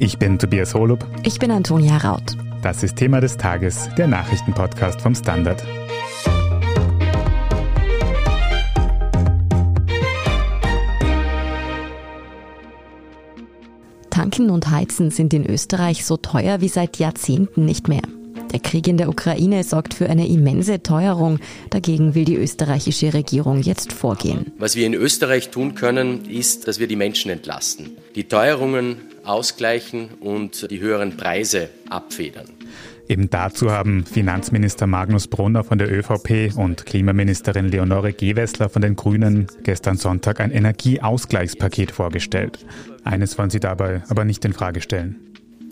Ich bin Tobias Holub. Ich bin Antonia Raut. Das ist Thema des Tages, der Nachrichtenpodcast vom Standard. Tanken und Heizen sind in Österreich so teuer wie seit Jahrzehnten nicht mehr. Der Krieg in der Ukraine sorgt für eine immense Teuerung. Dagegen will die österreichische Regierung jetzt vorgehen. Was wir in Österreich tun können, ist, dass wir die Menschen entlasten, die Teuerungen ausgleichen und die höheren Preise abfedern. Eben dazu haben Finanzminister Magnus Brunner von der ÖVP und Klimaministerin Leonore Gewessler von den Grünen gestern Sonntag ein Energieausgleichspaket vorgestellt. Eines wollen sie dabei aber nicht in Frage stellen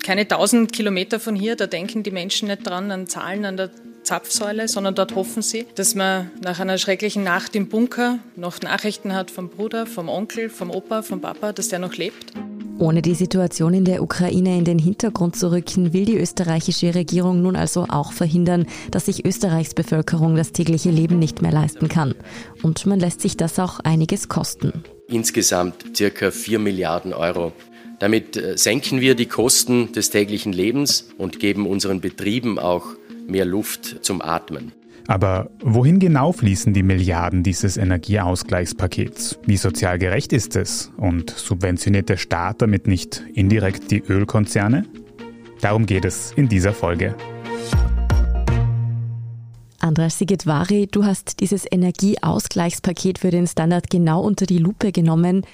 keine tausend Kilometer von hier, da denken die Menschen nicht dran an Zahlen an der Zapfsäule, sondern dort hoffen sie, dass man nach einer schrecklichen Nacht im Bunker noch Nachrichten hat vom Bruder, vom Onkel, vom Opa, vom Papa, dass der noch lebt. Ohne die Situation in der Ukraine in den Hintergrund zu rücken, will die österreichische Regierung nun also auch verhindern, dass sich Österreichs Bevölkerung das tägliche Leben nicht mehr leisten kann. Und man lässt sich das auch einiges kosten. Insgesamt circa 4 Milliarden Euro. Damit äh, senken wir die Kosten des täglichen Lebens und geben unseren Betrieben auch mehr Luft zum Atmen. Aber wohin genau fließen die Milliarden dieses Energieausgleichspakets? Wie sozial gerecht ist es? Und subventioniert der Staat damit nicht indirekt die Ölkonzerne? Darum geht es in dieser Folge. Andras Sigitvari, du hast dieses Energieausgleichspaket für den Standard genau unter die Lupe genommen.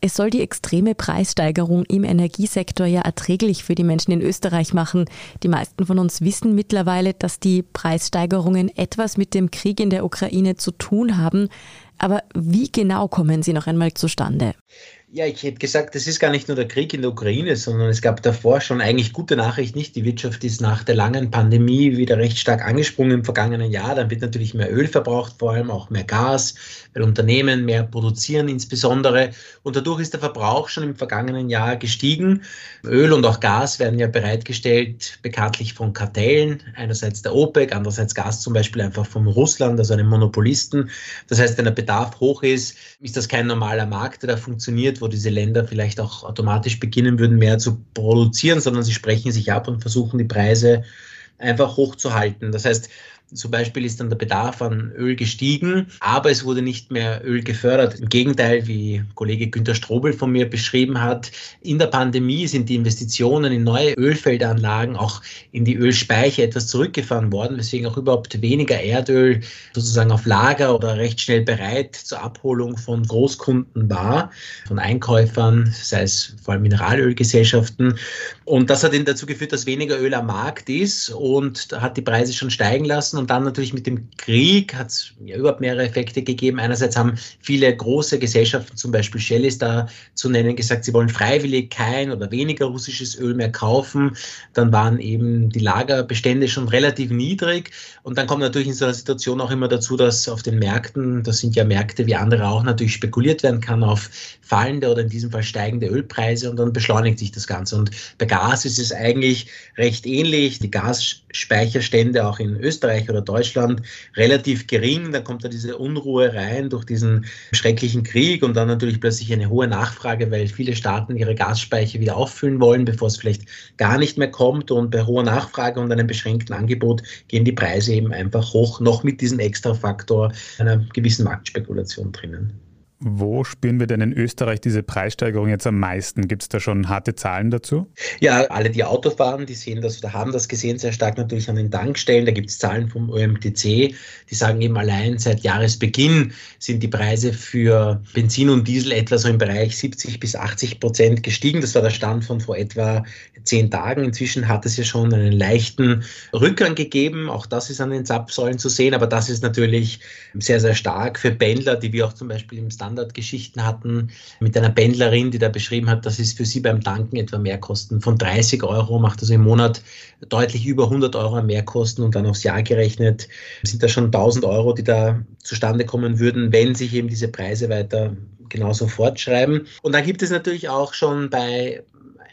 Es soll die extreme Preissteigerung im Energiesektor ja erträglich für die Menschen in Österreich machen. Die meisten von uns wissen mittlerweile, dass die Preissteigerungen etwas mit dem Krieg in der Ukraine zu tun haben. Aber wie genau kommen sie noch einmal zustande? Ja, ich hätte gesagt, das ist gar nicht nur der Krieg in der Ukraine, sondern es gab davor schon eigentlich gute Nachricht nicht. Die Wirtschaft ist nach der langen Pandemie wieder recht stark angesprungen im vergangenen Jahr. Dann wird natürlich mehr Öl verbraucht, vor allem auch mehr Gas, weil Unternehmen mehr produzieren insbesondere. Und dadurch ist der Verbrauch schon im vergangenen Jahr gestiegen. Öl und auch Gas werden ja bereitgestellt, bekanntlich von Kartellen. Einerseits der OPEC, andererseits Gas zum Beispiel einfach vom Russland, also einem Monopolisten. Das heißt, wenn der Bedarf hoch ist, ist das kein normaler Markt, der da funktioniert wo diese Länder vielleicht auch automatisch beginnen würden, mehr zu produzieren, sondern sie sprechen sich ab und versuchen die Preise einfach hochzuhalten. Das heißt, zum Beispiel ist dann der Bedarf an Öl gestiegen, aber es wurde nicht mehr Öl gefördert. Im Gegenteil, wie Kollege Günter Strobel von mir beschrieben hat, in der Pandemie sind die Investitionen in neue Ölfeldanlagen, auch in die Ölspeicher etwas zurückgefahren worden, weswegen auch überhaupt weniger Erdöl sozusagen auf Lager oder recht schnell bereit zur Abholung von Großkunden war, von Einkäufern, sei es vor allem Mineralölgesellschaften. Und das hat eben dazu geführt, dass weniger Öl am Markt ist und hat die Preise schon steigen lassen und dann natürlich mit dem Krieg hat es ja überhaupt mehrere Effekte gegeben. Einerseits haben viele große Gesellschaften, zum Beispiel Shell ist da zu nennen, gesagt, sie wollen freiwillig kein oder weniger russisches Öl mehr kaufen. Dann waren eben die Lagerbestände schon relativ niedrig. Und dann kommt natürlich in so einer Situation auch immer dazu, dass auf den Märkten, das sind ja Märkte wie andere auch, natürlich spekuliert werden kann auf fallende oder in diesem Fall steigende Ölpreise und dann beschleunigt sich das Ganze. Und bei Gas ist es eigentlich recht ähnlich. Die Gasspeicherstände auch in Österreich oder Deutschland relativ gering. Dann kommt da diese Unruhe rein durch diesen schrecklichen Krieg und dann natürlich plötzlich eine hohe Nachfrage, weil viele Staaten ihre Gasspeicher wieder auffüllen wollen, bevor es vielleicht gar nicht mehr kommt. Und bei hoher Nachfrage und einem beschränkten Angebot gehen die Preise eben einfach hoch, noch mit diesem Extrafaktor einer gewissen Marktspekulation drinnen. Wo spüren wir denn in Österreich diese Preissteigerung jetzt am meisten? Gibt es da schon harte Zahlen dazu? Ja, alle, die Auto fahren, die sehen das oder haben das gesehen, sehr stark natürlich an den Tankstellen. Da gibt es Zahlen vom OMTC, die sagen eben allein seit Jahresbeginn sind die Preise für Benzin und Diesel etwa so im Bereich 70 bis 80 Prozent gestiegen. Das war der Stand von vor etwa zehn Tagen. Inzwischen hat es ja schon einen leichten Rückgang gegeben. Auch das ist an den Zapfsäulen zu sehen, aber das ist natürlich sehr, sehr stark für Pendler, die wir auch zum Beispiel im Stand Standardgeschichten hatten mit einer Pendlerin, die da beschrieben hat, dass es für sie beim Tanken etwa Mehrkosten von 30 Euro macht, also im Monat deutlich über 100 Euro Mehrkosten und dann aufs Jahr gerechnet sind da schon 1000 Euro, die da zustande kommen würden, wenn sich eben diese Preise weiter genauso fortschreiben. Und dann gibt es natürlich auch schon bei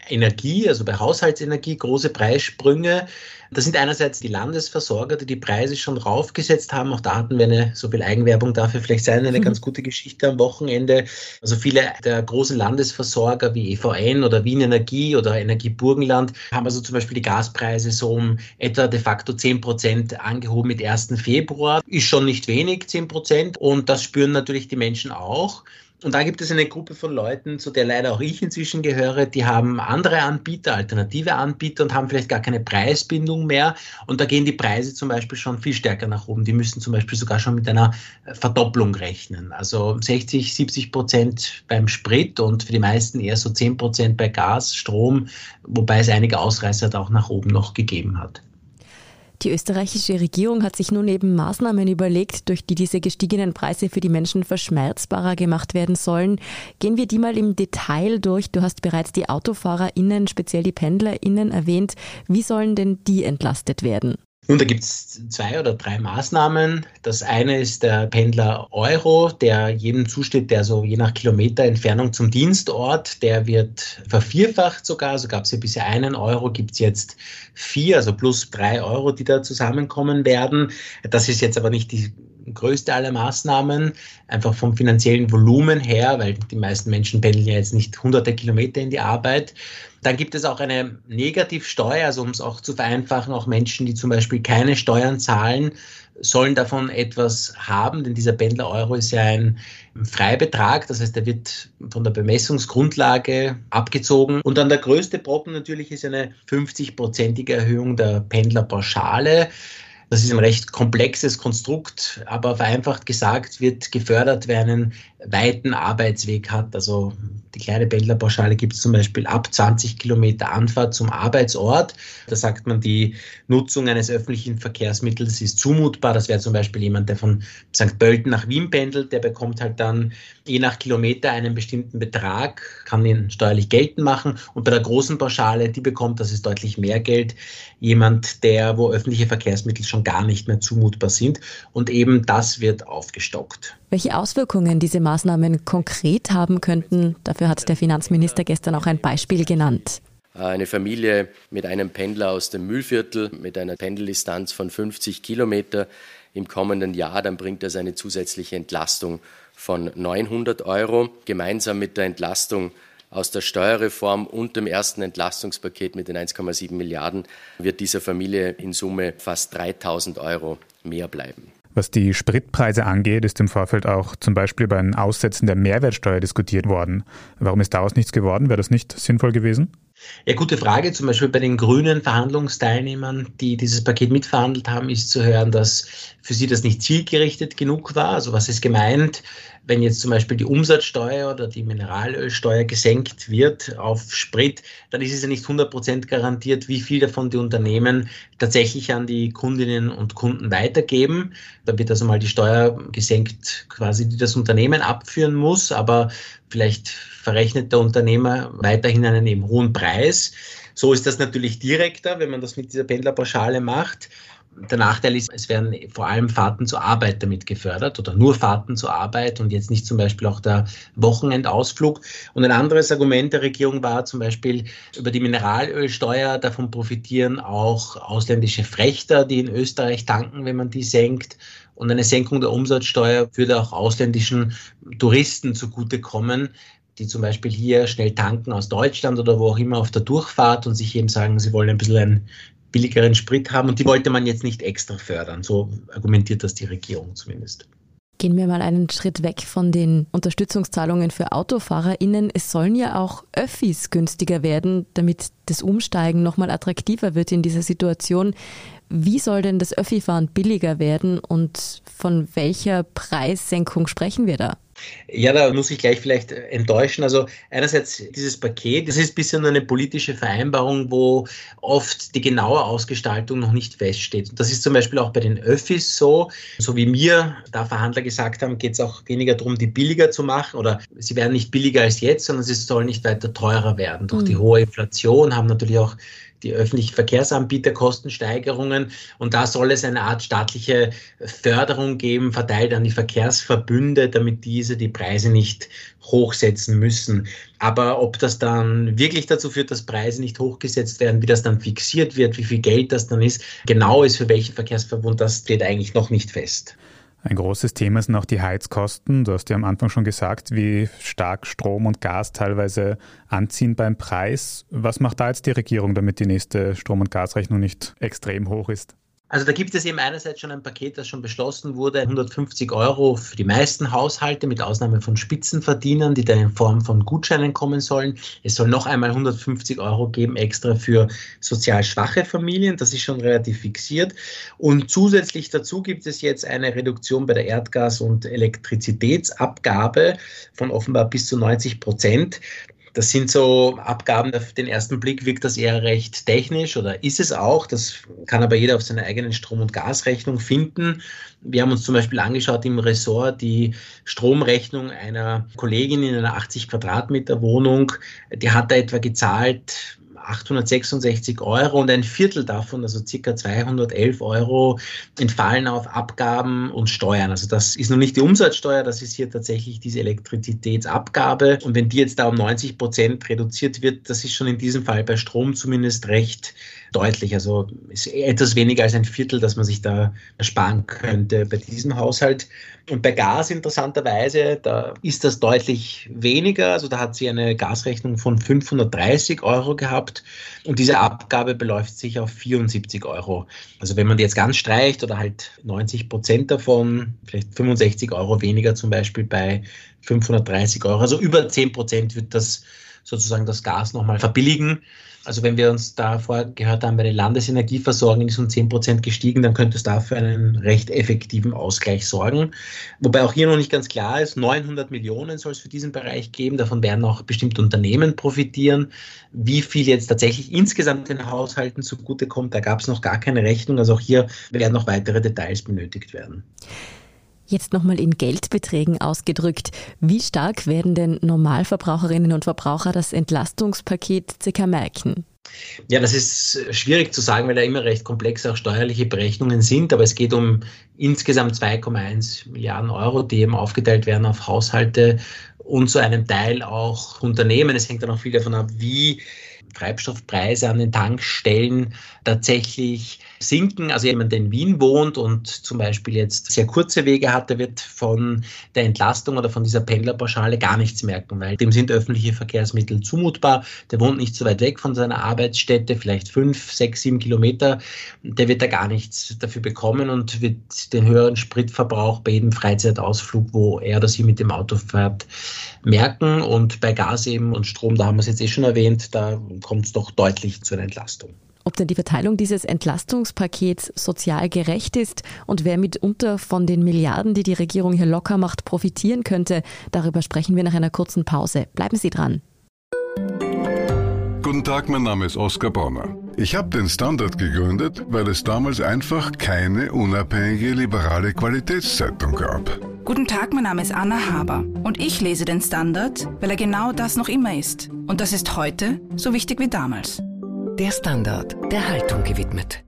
Energie, also bei Haushaltsenergie, große Preissprünge. Das sind einerseits die Landesversorger, die die Preise schon raufgesetzt haben. Auch da hatten wir eine, so viel Eigenwerbung dafür vielleicht sein, eine mhm. ganz gute Geschichte am Wochenende. Also viele der großen Landesversorger wie EVN oder Wien Energie oder Energie Burgenland haben also zum Beispiel die Gaspreise so um etwa de facto 10 Prozent angehoben mit 1. Februar. Ist schon nicht wenig, 10 Prozent. Und das spüren natürlich die Menschen auch. Und da gibt es eine Gruppe von Leuten, zu der leider auch ich inzwischen gehöre, die haben andere Anbieter, alternative Anbieter und haben vielleicht gar keine Preisbindung mehr. Und da gehen die Preise zum Beispiel schon viel stärker nach oben. Die müssen zum Beispiel sogar schon mit einer Verdopplung rechnen. Also 60, 70 Prozent beim Sprit und für die meisten eher so 10 Prozent bei Gas, Strom, wobei es einige Ausreißer da auch nach oben noch gegeben hat. Die österreichische Regierung hat sich nun eben Maßnahmen überlegt, durch die diese gestiegenen Preise für die Menschen verschmerzbarer gemacht werden sollen. Gehen wir die mal im Detail durch. Du hast bereits die AutofahrerInnen, speziell die PendlerInnen erwähnt. Wie sollen denn die entlastet werden? Nun, da gibt es zwei oder drei Maßnahmen. Das eine ist der Pendler Euro, der jedem zusteht, der so je nach Kilometer Entfernung zum Dienstort, der wird vervierfacht sogar. Also gab es ja bisher einen Euro, gibt es jetzt vier, also plus drei Euro, die da zusammenkommen werden. Das ist jetzt aber nicht die größte aller Maßnahmen, einfach vom finanziellen Volumen her, weil die meisten Menschen pendeln ja jetzt nicht hunderte Kilometer in die Arbeit. Dann gibt es auch eine Negativsteuer, also um es auch zu vereinfachen, auch Menschen, die zum Beispiel keine Steuern zahlen, sollen davon etwas haben, denn dieser Pendler-Euro ist ja ein Freibetrag, das heißt, er wird von der Bemessungsgrundlage abgezogen. Und dann der größte Brocken natürlich ist eine 50-prozentige Erhöhung der Pendlerpauschale. Das ist ein recht komplexes Konstrukt, aber vereinfacht gesagt wird gefördert, wer einen weiten Arbeitsweg hat. Also die kleine Pendlerpauschale gibt es zum Beispiel ab 20 Kilometer Anfahrt zum Arbeitsort. Da sagt man, die Nutzung eines öffentlichen Verkehrsmittels ist zumutbar. Das wäre zum Beispiel jemand, der von St. Pölten nach Wien pendelt, der bekommt halt dann je nach Kilometer einen bestimmten Betrag, kann ihn steuerlich geltend machen. Und bei der großen Pauschale, die bekommt, das ist deutlich mehr Geld, jemand, der, wo öffentliche Verkehrsmittel schon gar nicht mehr zumutbar sind. Und eben das wird aufgestockt. Welche Auswirkungen diese Maßnahmen konkret haben könnten, dafür hat der Finanzminister gestern auch ein Beispiel genannt. Eine Familie mit einem Pendler aus dem Mühlviertel mit einer Pendeldistanz von 50 Kilometer im kommenden Jahr, dann bringt das eine zusätzliche Entlastung von 900 Euro. Gemeinsam mit der Entlastung aus der Steuerreform und dem ersten Entlastungspaket mit den 1,7 Milliarden wird dieser Familie in Summe fast 3000 Euro mehr bleiben. Was die Spritpreise angeht, ist im Vorfeld auch zum Beispiel über ein Aussetzen der Mehrwertsteuer diskutiert worden. Warum ist daraus nichts geworden? Wäre das nicht sinnvoll gewesen? Ja, gute Frage. Zum Beispiel bei den grünen Verhandlungsteilnehmern, die dieses Paket mitverhandelt haben, ist zu hören, dass für sie das nicht zielgerichtet genug war. Also was ist gemeint, wenn jetzt zum Beispiel die Umsatzsteuer oder die Mineralölsteuer gesenkt wird auf Sprit, dann ist es ja nicht 100% garantiert, wie viel davon die Unternehmen tatsächlich an die Kundinnen und Kunden weitergeben. Da wird also mal die Steuer gesenkt, quasi, die das Unternehmen abführen muss, aber vielleicht verrechnet der Unternehmer weiterhin einen eben hohen Preis. So ist das natürlich direkter, wenn man das mit dieser Pendlerpauschale macht. Der Nachteil ist, es werden vor allem Fahrten zur Arbeit damit gefördert oder nur Fahrten zur Arbeit und jetzt nicht zum Beispiel auch der Wochenendausflug. Und ein anderes Argument der Regierung war zum Beispiel über die Mineralölsteuer. Davon profitieren auch ausländische Frechter, die in Österreich tanken, wenn man die senkt. Und eine Senkung der Umsatzsteuer würde auch ausländischen Touristen zugutekommen, die zum Beispiel hier schnell tanken aus Deutschland oder wo auch immer auf der Durchfahrt und sich eben sagen, sie wollen ein bisschen einen billigeren Sprit haben und die wollte man jetzt nicht extra fördern. So argumentiert das die Regierung zumindest. Gehen wir mal einen Schritt weg von den Unterstützungszahlungen für AutofahrerInnen. Es sollen ja auch Öffis günstiger werden, damit das Umsteigen nochmal attraktiver wird in dieser Situation. Wie soll denn das Öffi-Fahren billiger werden und von welcher Preissenkung sprechen wir da? Ja, da muss ich gleich vielleicht enttäuschen. Also einerseits dieses Paket, das ist bisher nur eine politische Vereinbarung, wo oft die genaue Ausgestaltung noch nicht feststeht. Das ist zum Beispiel auch bei den Öffis so. So wie mir da Verhandler gesagt haben, geht es auch weniger darum, die billiger zu machen oder sie werden nicht billiger als jetzt, sondern sie sollen nicht weiter teurer werden. Durch mhm. die hohe Inflation haben natürlich auch die öffentlichen Verkehrsanbieter Kostensteigerungen. Und da soll es eine Art staatliche Förderung geben, verteilt an die Verkehrsverbünde, damit diese die Preise nicht hochsetzen müssen. Aber ob das dann wirklich dazu führt, dass Preise nicht hochgesetzt werden, wie das dann fixiert wird, wie viel Geld das dann ist, genau ist für welchen Verkehrsverbund, das steht eigentlich noch nicht fest. Ein großes Thema sind auch die Heizkosten. Du hast ja am Anfang schon gesagt, wie stark Strom und Gas teilweise anziehen beim Preis. Was macht da jetzt die Regierung, damit die nächste Strom- und Gasrechnung nicht extrem hoch ist? Also da gibt es eben einerseits schon ein Paket, das schon beschlossen wurde, 150 Euro für die meisten Haushalte mit Ausnahme von Spitzenverdienern, die dann in Form von Gutscheinen kommen sollen. Es soll noch einmal 150 Euro geben extra für sozial schwache Familien, das ist schon relativ fixiert. Und zusätzlich dazu gibt es jetzt eine Reduktion bei der Erdgas- und Elektrizitätsabgabe von offenbar bis zu 90 Prozent. Das sind so Abgaben, auf den ersten Blick wirkt das eher recht technisch oder ist es auch. Das kann aber jeder auf seiner eigenen Strom- und Gasrechnung finden. Wir haben uns zum Beispiel angeschaut im Ressort die Stromrechnung einer Kollegin in einer 80 Quadratmeter Wohnung. Die hat da etwa gezahlt 866 Euro und ein Viertel davon, also circa 211 Euro, entfallen auf Abgaben und Steuern. Also das ist noch nicht die Umsatzsteuer, das ist hier tatsächlich diese Elektrizitätsabgabe. Und wenn die jetzt da um 90 Prozent reduziert wird, das ist schon in diesem Fall bei Strom zumindest recht deutlich. Also ist etwas weniger als ein Viertel, das man sich da ersparen könnte bei diesem Haushalt. Und bei Gas interessanterweise, da ist das deutlich weniger. Also da hat sie eine Gasrechnung von 530 Euro gehabt und diese Abgabe beläuft sich auf 74 Euro. Also wenn man die jetzt ganz streicht oder halt 90 Prozent davon, vielleicht 65 Euro weniger zum Beispiel bei 530 Euro, also über 10 Prozent wird das sozusagen das Gas nochmal verbilligen. Also wenn wir uns da vorher gehört haben, bei der Landesenergieversorgung ist um 10 Prozent gestiegen, dann könnte es dafür einen recht effektiven Ausgleich sorgen. Wobei auch hier noch nicht ganz klar ist, 900 Millionen soll es für diesen Bereich geben. Davon werden auch bestimmte Unternehmen profitieren. Wie viel jetzt tatsächlich insgesamt den Haushalten zugutekommt, da gab es noch gar keine Rechnung. Also auch hier werden noch weitere Details benötigt werden. Jetzt nochmal in Geldbeträgen ausgedrückt. Wie stark werden denn Normalverbraucherinnen und Verbraucher das Entlastungspaket circa merken? Ja, das ist schwierig zu sagen, weil da immer recht komplexe auch steuerliche Berechnungen sind. Aber es geht um insgesamt 2,1 Milliarden Euro, die eben aufgeteilt werden auf Haushalte und zu einem Teil auch Unternehmen. Es hängt dann auch viel davon ab, wie Treibstoffpreise an den Tankstellen tatsächlich sinken. Also jemand, der in Wien wohnt und zum Beispiel jetzt sehr kurze Wege hat, der wird von der Entlastung oder von dieser Pendlerpauschale gar nichts merken, weil dem sind öffentliche Verkehrsmittel zumutbar. Der wohnt nicht so weit weg von seiner Arbeitsstätte, vielleicht fünf, sechs, sieben Kilometer. Der wird da gar nichts dafür bekommen und wird den höheren Spritverbrauch bei jedem Freizeitausflug, wo er oder sie mit dem Auto fährt, merken. Und bei Gas eben und Strom, da haben wir es jetzt eh schon erwähnt, da kommt es doch deutlich zu einer Entlastung. Ob denn die Verteilung dieses Entlastungspakets sozial gerecht ist und wer mitunter von den Milliarden, die die Regierung hier locker macht, profitieren könnte, darüber sprechen wir nach einer kurzen Pause. Bleiben Sie dran. Guten Tag, mein Name ist Oskar Bonner. Ich habe den Standard gegründet, weil es damals einfach keine unabhängige liberale Qualitätszeitung gab. Guten Tag, mein Name ist Anna Haber und ich lese den Standard, weil er genau das noch immer ist. Und das ist heute so wichtig wie damals. Der Standard, der Haltung gewidmet.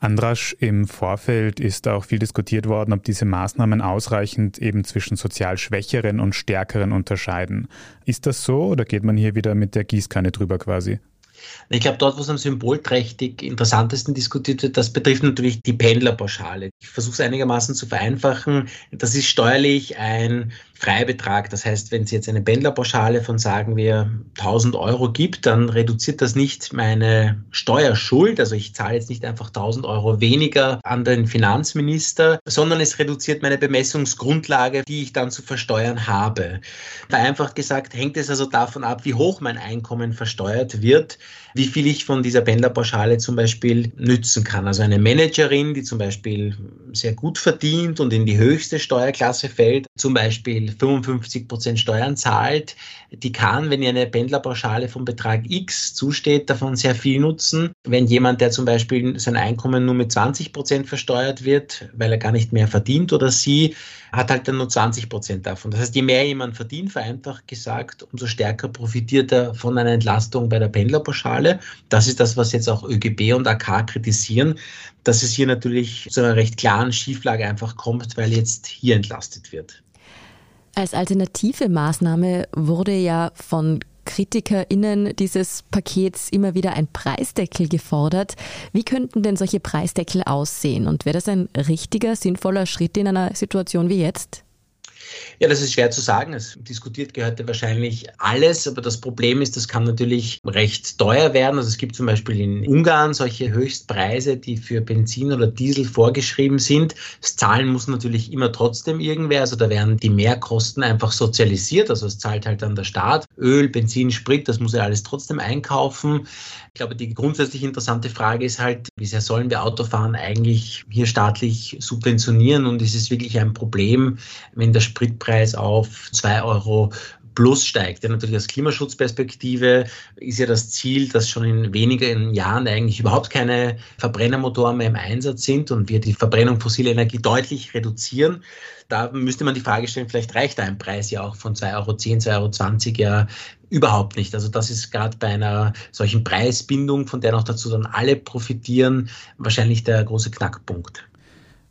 Andrasch, im Vorfeld ist auch viel diskutiert worden, ob diese Maßnahmen ausreichend eben zwischen sozial Schwächeren und Stärkeren unterscheiden. Ist das so oder geht man hier wieder mit der Gießkanne drüber quasi? Ich glaube, dort, wo es am symbolträchtig interessantesten diskutiert wird, das betrifft natürlich die Pendlerpauschale. Ich versuche es einigermaßen zu vereinfachen. Das ist steuerlich ein Freibetrag. Das heißt, wenn es jetzt eine Pendlerpauschale von, sagen wir, 1000 Euro gibt, dann reduziert das nicht meine Steuerschuld. Also ich zahle jetzt nicht einfach 1000 Euro weniger an den Finanzminister, sondern es reduziert meine Bemessungsgrundlage, die ich dann zu versteuern habe. Vereinfacht gesagt, hängt es also davon ab, wie hoch mein Einkommen versteuert wird, wie viel ich von dieser Pendlerpauschale zum Beispiel nützen kann. Also eine Managerin, die zum Beispiel sehr gut verdient und in die höchste Steuerklasse fällt, zum Beispiel Beispiel 55 Prozent Steuern zahlt, die kann, wenn ihr eine Pendlerpauschale vom Betrag X zusteht, davon sehr viel nutzen. Wenn jemand, der zum Beispiel sein Einkommen nur mit 20 Prozent versteuert wird, weil er gar nicht mehr verdient oder sie, hat halt dann nur 20 Prozent davon. Das heißt, je mehr jemand verdient, vereinfacht gesagt, umso stärker profitiert er von einer Entlastung bei der Pendlerpauschale. Das ist das, was jetzt auch ÖGB und AK kritisieren, dass es hier natürlich zu einer recht klaren Schieflage einfach kommt, weil jetzt hier entlastet wird. Als alternative Maßnahme wurde ja von KritikerInnen dieses Pakets immer wieder ein Preisdeckel gefordert. Wie könnten denn solche Preisdeckel aussehen? Und wäre das ein richtiger, sinnvoller Schritt in einer Situation wie jetzt? Ja, das ist schwer zu sagen. Es diskutiert gehört ja wahrscheinlich alles, aber das Problem ist, das kann natürlich recht teuer werden. Also es gibt zum Beispiel in Ungarn solche Höchstpreise, die für Benzin oder Diesel vorgeschrieben sind. Das Zahlen muss natürlich immer trotzdem irgendwer. Also da werden die Mehrkosten einfach sozialisiert. Also es zahlt halt dann der Staat. Öl, Benzin, Sprit, das muss er alles trotzdem einkaufen. Ich glaube, die grundsätzlich interessante Frage ist halt, wie sehr sollen wir Autofahren eigentlich hier staatlich subventionieren? Und ist es wirklich ein Problem, wenn der Spritpreis auf zwei Euro plus steigt. Ja, natürlich aus Klimaschutzperspektive ist ja das Ziel, dass schon in wenigen Jahren eigentlich überhaupt keine Verbrennermotoren mehr im Einsatz sind und wir die Verbrennung fossiler Energie deutlich reduzieren. Da müsste man die Frage stellen, vielleicht reicht ein Preis ja auch von 2,10 Euro, 2,20 Euro ja überhaupt nicht. Also das ist gerade bei einer solchen Preisbindung, von der noch dazu dann alle profitieren, wahrscheinlich der große Knackpunkt.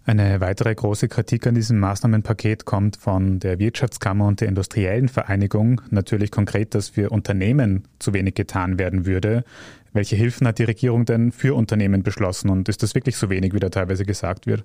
Eine weitere große Kritik an diesem Maßnahmenpaket kommt von der Wirtschaftskammer und der Industriellen Vereinigung. Natürlich konkret, dass für Unternehmen zu wenig getan werden würde. Welche Hilfen hat die Regierung denn für Unternehmen beschlossen und ist das wirklich so wenig, wie da teilweise gesagt wird?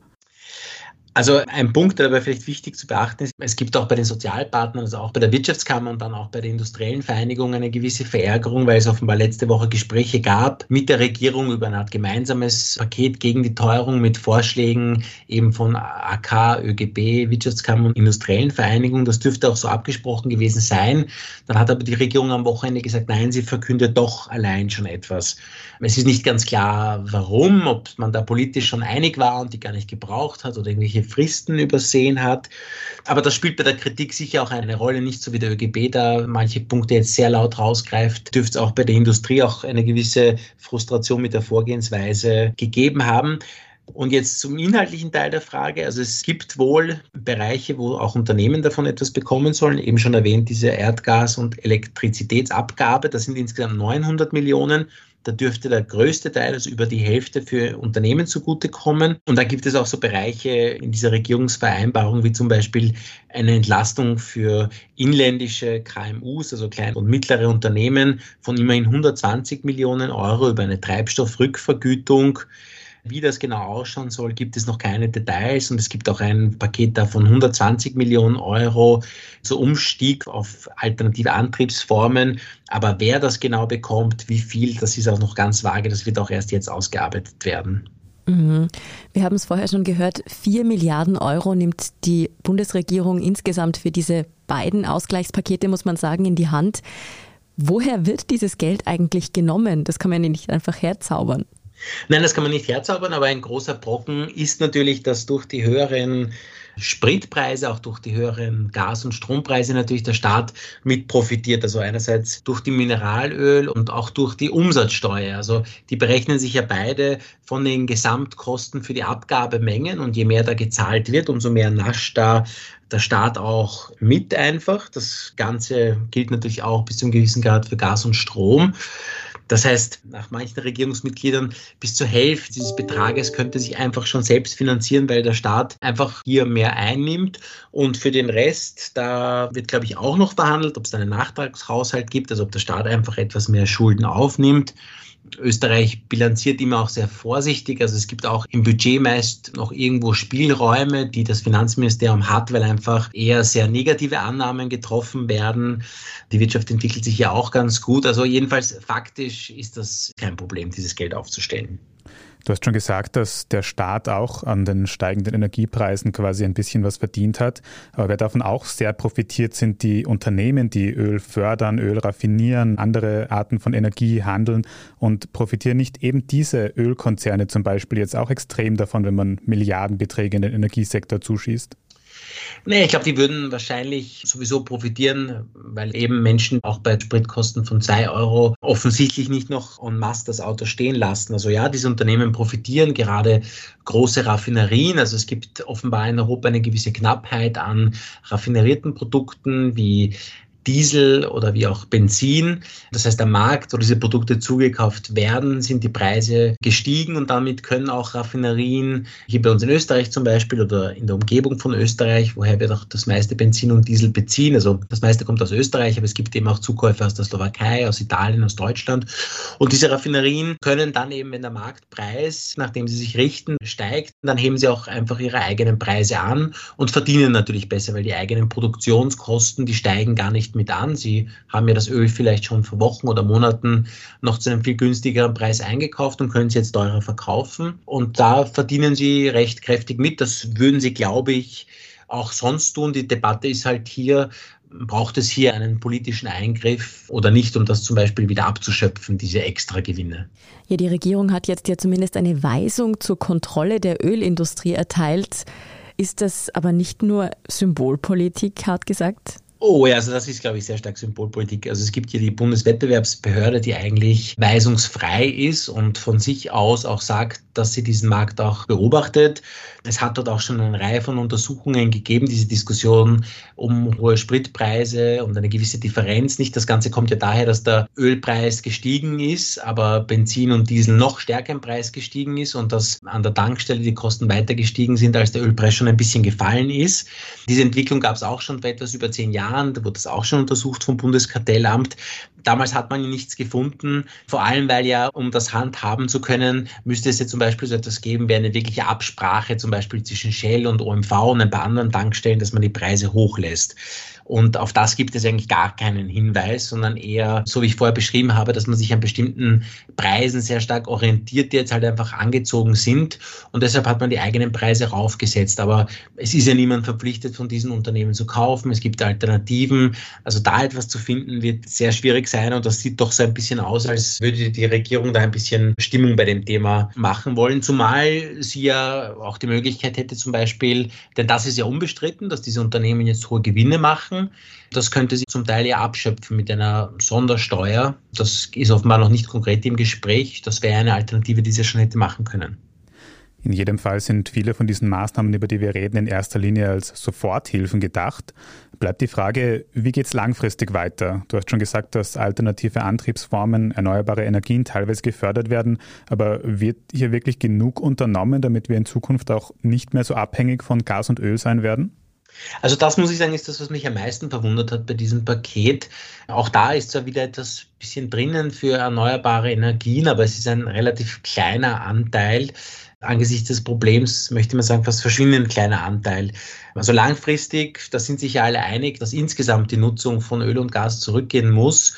Also ein Punkt, der dabei vielleicht wichtig zu beachten ist, es gibt auch bei den Sozialpartnern, also auch bei der Wirtschaftskammer und dann auch bei der industriellen Vereinigung eine gewisse Verärgerung, weil es offenbar letzte Woche Gespräche gab mit der Regierung über eine Art gemeinsames Paket gegen die Teuerung mit Vorschlägen eben von AK, ÖGB, Wirtschaftskammer und industriellen Vereinigung. Das dürfte auch so abgesprochen gewesen sein. Dann hat aber die Regierung am Wochenende gesagt, nein, sie verkündet doch allein schon etwas. Es ist nicht ganz klar, warum, ob man da politisch schon einig war und die gar nicht gebraucht hat oder irgendwelche Fristen übersehen hat. Aber das spielt bei der Kritik sicher auch eine Rolle, nicht so wie der ÖGB da manche Punkte jetzt sehr laut rausgreift, dürfte es auch bei der Industrie auch eine gewisse Frustration mit der Vorgehensweise gegeben haben. Und jetzt zum inhaltlichen Teil der Frage. Also es gibt wohl Bereiche, wo auch Unternehmen davon etwas bekommen sollen. Eben schon erwähnt, diese Erdgas- und Elektrizitätsabgabe. Das sind insgesamt 900 Millionen. Da dürfte der größte Teil, also über die Hälfte, für Unternehmen zugutekommen. Und da gibt es auch so Bereiche in dieser Regierungsvereinbarung, wie zum Beispiel eine Entlastung für inländische KMUs, also kleine und mittlere Unternehmen, von immerhin 120 Millionen Euro über eine Treibstoffrückvergütung wie das genau ausschauen soll, gibt es noch keine Details und es gibt auch ein Paket da von 120 Millionen Euro zur Umstieg auf alternative Antriebsformen. Aber wer das genau bekommt, wie viel, das ist auch noch ganz vage. Das wird auch erst jetzt ausgearbeitet werden. Mhm. Wir haben es vorher schon gehört, 4 Milliarden Euro nimmt die Bundesregierung insgesamt für diese beiden Ausgleichspakete, muss man sagen, in die Hand. Woher wird dieses Geld eigentlich genommen? Das kann man ja nicht einfach herzaubern. Nein, das kann man nicht herzaubern, aber ein großer Brocken ist natürlich, dass durch die höheren Spritpreise, auch durch die höheren Gas- und Strompreise natürlich der Staat mit profitiert. Also einerseits durch die Mineralöl und auch durch die Umsatzsteuer. Also die berechnen sich ja beide von den Gesamtkosten für die Abgabemengen und je mehr da gezahlt wird, umso mehr nascht da der Staat auch mit einfach. Das Ganze gilt natürlich auch bis zu einem gewissen Grad für Gas und Strom. Das heißt, nach manchen Regierungsmitgliedern bis zur Hälfte dieses Betrages könnte sich einfach schon selbst finanzieren, weil der Staat einfach hier mehr einnimmt. Und für den Rest, da wird, glaube ich, auch noch verhandelt, ob es einen Nachtragshaushalt gibt, also ob der Staat einfach etwas mehr Schulden aufnimmt. Österreich bilanziert immer auch sehr vorsichtig. Also es gibt auch im Budget meist noch irgendwo Spielräume, die das Finanzministerium hat, weil einfach eher sehr negative Annahmen getroffen werden. Die Wirtschaft entwickelt sich ja auch ganz gut. Also jedenfalls faktisch ist das kein Problem, dieses Geld aufzustellen. Du hast schon gesagt, dass der Staat auch an den steigenden Energiepreisen quasi ein bisschen was verdient hat. Aber wer davon auch sehr profitiert, sind die Unternehmen, die Öl fördern, Öl raffinieren, andere Arten von Energie handeln und profitieren nicht eben diese Ölkonzerne zum Beispiel jetzt auch extrem davon, wenn man Milliardenbeträge in den Energiesektor zuschießt? Nee, ich glaube, die würden wahrscheinlich sowieso profitieren, weil eben Menschen auch bei Spritkosten von zwei Euro offensichtlich nicht noch en masse das Auto stehen lassen. Also ja, diese Unternehmen profitieren, gerade große Raffinerien. Also es gibt offenbar in Europa eine gewisse Knappheit an raffinerierten Produkten wie Diesel oder wie auch Benzin. Das heißt, am Markt, wo diese Produkte zugekauft werden, sind die Preise gestiegen und damit können auch Raffinerien, hier bei uns in Österreich zum Beispiel oder in der Umgebung von Österreich, woher wir doch das meiste Benzin und Diesel beziehen, also das meiste kommt aus Österreich, aber es gibt eben auch Zukäufe aus der Slowakei, aus Italien, aus Deutschland. Und diese Raffinerien können dann eben, wenn der Marktpreis, nachdem sie sich richten, steigt, dann heben sie auch einfach ihre eigenen Preise an und verdienen natürlich besser, weil die eigenen Produktionskosten, die steigen gar nicht nicht mit an. Sie haben ja das Öl vielleicht schon vor Wochen oder Monaten noch zu einem viel günstigeren Preis eingekauft und können es jetzt teurer verkaufen. Und da verdienen sie recht kräftig mit. Das würden sie, glaube ich, auch sonst tun. Die Debatte ist halt hier, braucht es hier einen politischen Eingriff oder nicht, um das zum Beispiel wieder abzuschöpfen, diese Extragewinne? Ja, die Regierung hat jetzt ja zumindest eine Weisung zur Kontrolle der Ölindustrie erteilt. Ist das aber nicht nur Symbolpolitik, hart gesagt? Oh ja, also das ist, glaube ich, sehr stark Symbolpolitik. Also es gibt hier die Bundeswettbewerbsbehörde, die eigentlich weisungsfrei ist und von sich aus auch sagt, dass sie diesen Markt auch beobachtet. Es hat dort auch schon eine Reihe von Untersuchungen gegeben, diese Diskussion um hohe Spritpreise und eine gewisse Differenz. Nicht das Ganze kommt ja daher, dass der Ölpreis gestiegen ist, aber Benzin und Diesel noch stärker im Preis gestiegen ist und dass an der Tankstelle die Kosten weiter gestiegen sind, als der Ölpreis schon ein bisschen gefallen ist. Diese Entwicklung gab es auch schon vor etwas über zehn Jahren. Jahren, da wurde das auch schon untersucht vom Bundeskartellamt. Damals hat man nichts gefunden, vor allem weil ja, um das handhaben zu können, müsste es ja zum Beispiel so etwas geben wie eine wirkliche Absprache, zum Beispiel zwischen Shell und OMV und ein paar anderen Tankstellen, dass man die Preise hochlässt. Und auf das gibt es eigentlich gar keinen Hinweis, sondern eher, so wie ich vorher beschrieben habe, dass man sich an bestimmten Preisen sehr stark orientiert, die jetzt halt einfach angezogen sind. Und deshalb hat man die eigenen Preise raufgesetzt. Aber es ist ja niemand verpflichtet, von diesen Unternehmen zu kaufen. Es gibt Alternativen. Also da etwas zu finden, wird sehr schwierig sein. Und das sieht doch so ein bisschen aus, als würde die Regierung da ein bisschen Stimmung bei dem Thema machen wollen. Zumal sie ja auch die Möglichkeit hätte, zum Beispiel, denn das ist ja unbestritten, dass diese Unternehmen jetzt hohe Gewinne machen machen. Das könnte sie zum Teil ja abschöpfen mit einer Sondersteuer. Das ist offenbar noch nicht konkret im Gespräch. Das wäre eine Alternative, die sie schon hätte machen können. In jedem Fall sind viele von diesen Maßnahmen, über die wir reden, in erster Linie als Soforthilfen gedacht. Bleibt die Frage, wie geht es langfristig weiter? Du hast schon gesagt, dass alternative Antriebsformen, erneuerbare Energien teilweise gefördert werden, aber wird hier wirklich genug unternommen, damit wir in Zukunft auch nicht mehr so abhängig von Gas und Öl sein werden? Also das muss ich sagen, ist das, was mich am meisten verwundert hat bei diesem Paket. Auch da ist zwar wieder etwas bisschen drinnen für erneuerbare Energien, aber es ist ein relativ kleiner Anteil. Angesichts des Problems möchte man sagen, fast verschwindend kleiner Anteil. Also langfristig, da sind sich ja alle einig, dass insgesamt die Nutzung von Öl und Gas zurückgehen muss.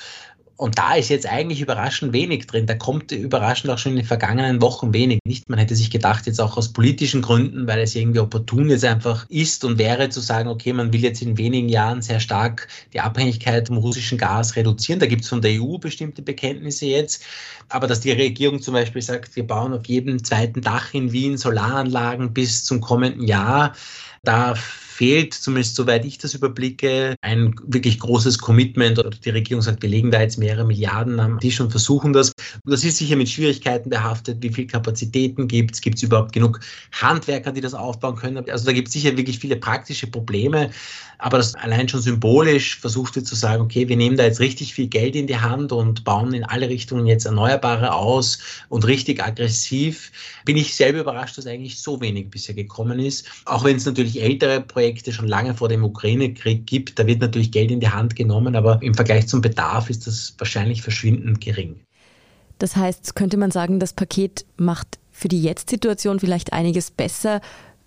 Und da ist jetzt eigentlich überraschend wenig drin. Da kommt überraschend auch schon in den vergangenen Wochen wenig. Nicht, man hätte sich gedacht, jetzt auch aus politischen Gründen, weil es irgendwie opportun jetzt einfach ist und wäre zu sagen, okay, man will jetzt in wenigen Jahren sehr stark die Abhängigkeit vom russischen Gas reduzieren. Da gibt es von der EU bestimmte Bekenntnisse jetzt. Aber dass die Regierung zum Beispiel sagt, wir bauen auf jedem zweiten Dach in Wien Solaranlagen bis zum kommenden Jahr, da fehlt, zumindest soweit ich das überblicke, ein wirklich großes Commitment. Oder die Regierung sagt, wir legen da jetzt mehrere Milliarden am Tisch und versuchen das. Das ist sicher mit Schwierigkeiten behaftet. Wie viel Kapazitäten gibt es? Gibt es überhaupt genug Handwerker, die das aufbauen können? Also da gibt es sicher wirklich viele praktische Probleme. Aber das allein schon symbolisch versucht wird zu sagen, okay, wir nehmen da jetzt richtig viel Geld in die Hand und bauen in alle Richtungen jetzt Erneuerbare aus und richtig aggressiv. Bin ich selber überrascht, dass eigentlich so wenig bisher gekommen ist. Auch wenn es natürlich ältere Projekte schon lange vor dem Ukraine-Krieg gibt, da wird natürlich Geld in die Hand genommen, aber im Vergleich zum Bedarf ist das wahrscheinlich verschwindend gering. Das heißt, könnte man sagen, das Paket macht für die Jetzt-Situation vielleicht einiges besser.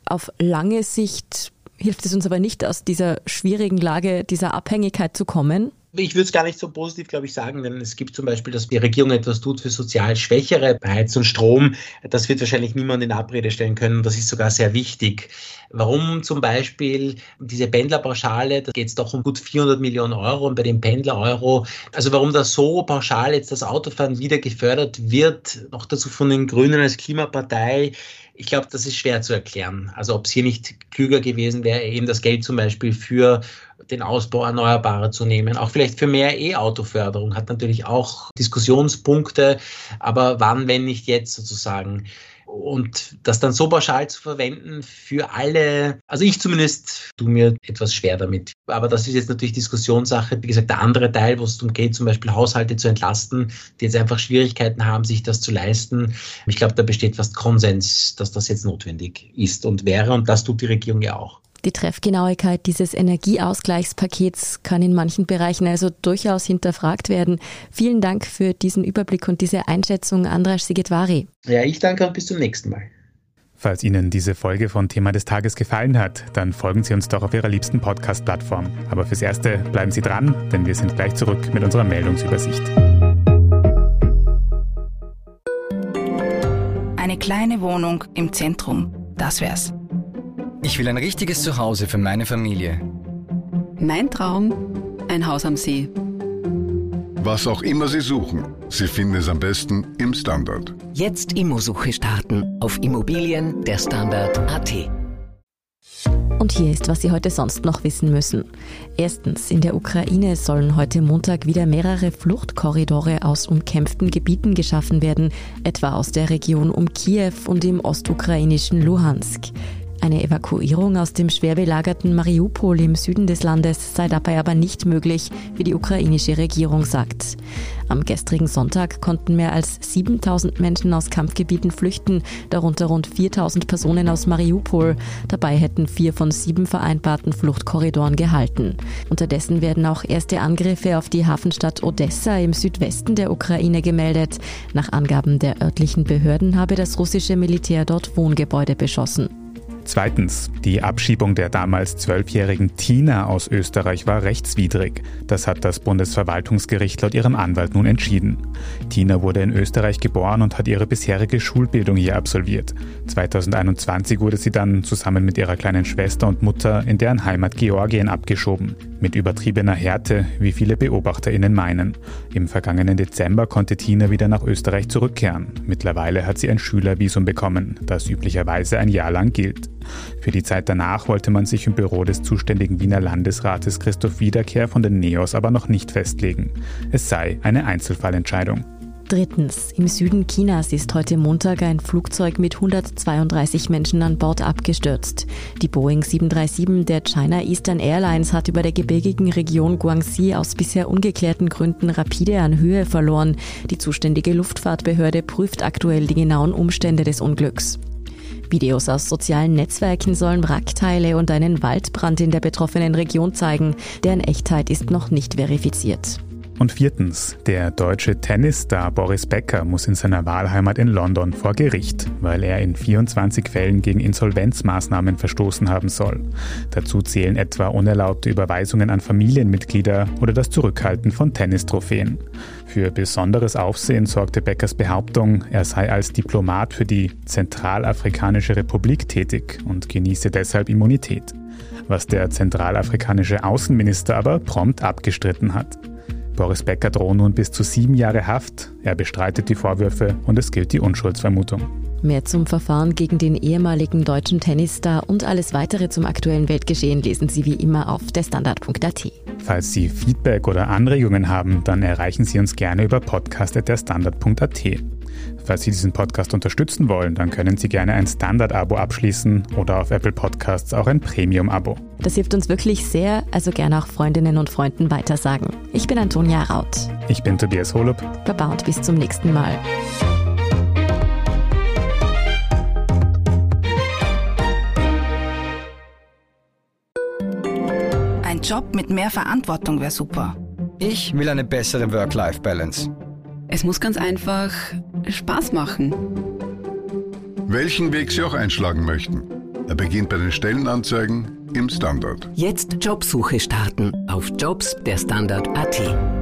Auf lange Sicht hilft es uns aber nicht, aus dieser schwierigen Lage, dieser Abhängigkeit zu kommen? Ich würde es gar nicht so positiv, glaube ich, sagen, denn es gibt zum Beispiel, dass die Regierung etwas tut für sozial Schwächere bei Heiz und Strom. Das wird wahrscheinlich niemand in Abrede stellen können. Das ist sogar sehr wichtig. Warum zum Beispiel diese Pendlerpauschale, da geht es doch um gut 400 Millionen Euro und bei dem Pendler-Euro, also warum da so pauschal jetzt das Autofahren wieder gefördert wird, noch dazu von den Grünen als Klimapartei, ich glaube, das ist schwer zu erklären. Also ob es hier nicht klüger gewesen wäre, eben das Geld zum Beispiel für den Ausbau Erneuerbarer zu nehmen. Auch vielleicht für mehr E-Auto-Förderung hat natürlich auch Diskussionspunkte, aber wann, wenn nicht jetzt sozusagen. Und das dann so pauschal zu verwenden für alle, also ich zumindest tue mir etwas schwer damit. Aber das ist jetzt natürlich Diskussionssache. Wie gesagt, der andere Teil, wo es darum geht, zum Beispiel Haushalte zu entlasten, die jetzt einfach Schwierigkeiten haben, sich das zu leisten. Ich glaube, da besteht fast Konsens, dass das jetzt notwendig ist und wäre. Und das tut die Regierung ja auch. Die Treffgenauigkeit dieses Energieausgleichspakets kann in manchen Bereichen also durchaus hinterfragt werden. Vielen Dank für diesen Überblick und diese Einschätzung, Andras Sigetvari. Ja, ich danke und bis zum nächsten Mal. Falls Ihnen diese Folge von Thema des Tages gefallen hat, dann folgen Sie uns doch auf Ihrer liebsten Podcast-Plattform. Aber fürs Erste bleiben Sie dran, denn wir sind gleich zurück mit unserer Meldungsübersicht. Eine kleine Wohnung im Zentrum, das wär's. Ich will ein richtiges Zuhause für meine Familie. Mein Traum, ein Haus am See. Was auch immer Sie suchen, Sie finden es am besten im Standard. Jetzt Immosuche starten auf Immobilien der Standard.at. Und hier ist, was Sie heute sonst noch wissen müssen. Erstens, in der Ukraine sollen heute Montag wieder mehrere Fluchtkorridore aus umkämpften Gebieten geschaffen werden, etwa aus der Region um Kiew und im ostukrainischen Luhansk. Eine Evakuierung aus dem schwer belagerten Mariupol im Süden des Landes sei dabei aber nicht möglich, wie die ukrainische Regierung sagt. Am gestrigen Sonntag konnten mehr als 7000 Menschen aus Kampfgebieten flüchten, darunter rund 4000 Personen aus Mariupol. Dabei hätten vier von sieben vereinbarten Fluchtkorridoren gehalten. Unterdessen werden auch erste Angriffe auf die Hafenstadt Odessa im Südwesten der Ukraine gemeldet. Nach Angaben der örtlichen Behörden habe das russische Militär dort Wohngebäude beschossen. Zweitens, die Abschiebung der damals zwölfjährigen Tina aus Österreich war rechtswidrig. Das hat das Bundesverwaltungsgericht laut ihrem Anwalt nun entschieden. Tina wurde in Österreich geboren und hat ihre bisherige Schulbildung hier absolviert. 2021 wurde sie dann zusammen mit ihrer kleinen Schwester und Mutter in deren Heimat Georgien abgeschoben. Mit übertriebener Härte, wie viele BeobachterInnen meinen. Im vergangenen Dezember konnte Tina wieder nach Österreich zurückkehren. Mittlerweile hat sie ein Schülervisum bekommen, das üblicherweise ein Jahr lang gilt. Für die Zeit danach wollte man sich im Büro des zuständigen Wiener Landesrates Christoph Wiederkehr von den NEOS aber noch nicht festlegen. Es sei eine Einzelfallentscheidung. Drittens. Im Süden Chinas ist heute Montag ein Flugzeug mit 132 Menschen an Bord abgestürzt. Die Boeing 737 der China Eastern Airlines hat über der gebirgigen Region Guangxi aus bisher ungeklärten Gründen rapide an Höhe verloren. Die zuständige Luftfahrtbehörde prüft aktuell die genauen Umstände des Unglücks. Videos aus sozialen Netzwerken sollen Wrackteile und einen Waldbrand in der betroffenen Region zeigen. Deren Echtheit ist noch nicht verifiziert. Und viertens, der deutsche Tennisstar Boris Becker muss in seiner Wahlheimat in London vor Gericht, weil er in 24 Fällen gegen Insolvenzmaßnahmen verstoßen haben soll. Dazu zählen etwa unerlaubte Überweisungen an Familienmitglieder oder das Zurückhalten von Tennistrophäen. Für besonderes Aufsehen sorgte Beckers Behauptung, er sei als Diplomat für die Zentralafrikanische Republik tätig und genieße deshalb Immunität, was der zentralafrikanische Außenminister aber prompt abgestritten hat. Boris Becker drohen nun bis zu sieben Jahre Haft. Er bestreitet die Vorwürfe und es gilt die Unschuldsvermutung. Mehr zum Verfahren gegen den ehemaligen deutschen Tennisstar und alles weitere zum aktuellen Weltgeschehen lesen Sie wie immer auf derstandard.at. Falls Sie Feedback oder Anregungen haben, dann erreichen Sie uns gerne über podcast.derstandard.at. Falls Sie diesen Podcast unterstützen wollen, dann können Sie gerne ein Standard-Abo abschließen oder auf Apple Podcasts auch ein Premium-Abo. Das hilft uns wirklich sehr, also gerne auch Freundinnen und Freunden weitersagen. Ich bin Antonia Raut. Ich bin Tobias Holub. Baba und bis zum nächsten Mal. Ein Job mit mehr Verantwortung wäre super. Ich will eine bessere Work-Life-Balance. Es muss ganz einfach Spaß machen. Welchen Weg Sie auch einschlagen möchten. Er beginnt bei den Stellenanzeigen, im Standard. Jetzt Jobsuche starten auf Jobs der Standard.at.